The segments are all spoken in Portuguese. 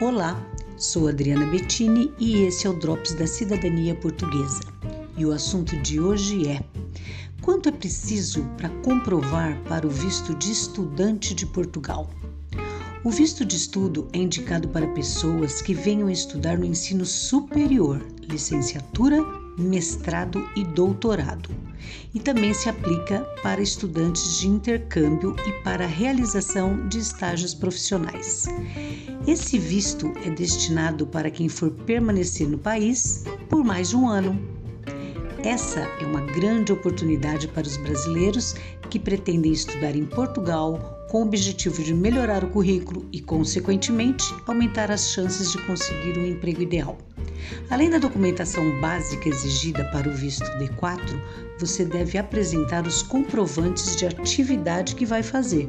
Olá, sou Adriana Bettini e esse é o Drops da Cidadania Portuguesa. E o assunto de hoje é: quanto é preciso para comprovar para o visto de estudante de Portugal? O visto de estudo é indicado para pessoas que venham estudar no ensino superior, licenciatura, mestrado e doutorado. E também se aplica para estudantes de intercâmbio e para a realização de estágios profissionais. Esse visto é destinado para quem for permanecer no país por mais de um ano. Essa é uma grande oportunidade para os brasileiros que pretendem estudar em Portugal com o objetivo de melhorar o currículo e, consequentemente, aumentar as chances de conseguir um emprego ideal. Além da documentação básica exigida para o visto D4, você deve apresentar os comprovantes de atividade que vai fazer.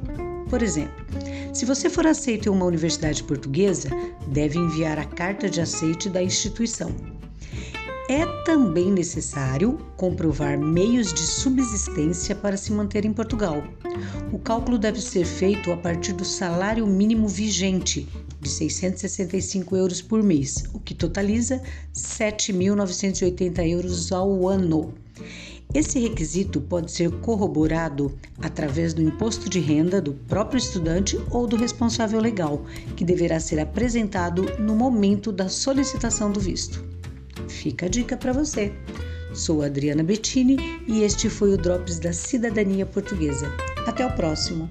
Por exemplo, se você for aceito em uma universidade portuguesa, deve enviar a carta de aceite da instituição. É também necessário comprovar meios de subsistência para se manter em Portugal. O cálculo deve ser feito a partir do salário mínimo vigente, de 665 euros por mês, o que totaliza 7.980 euros ao ano. Esse requisito pode ser corroborado através do imposto de renda do próprio estudante ou do responsável legal, que deverá ser apresentado no momento da solicitação do visto. Fica a dica para você. Sou Adriana Bettini e este foi o Drops da Cidadania Portuguesa. Até o próximo!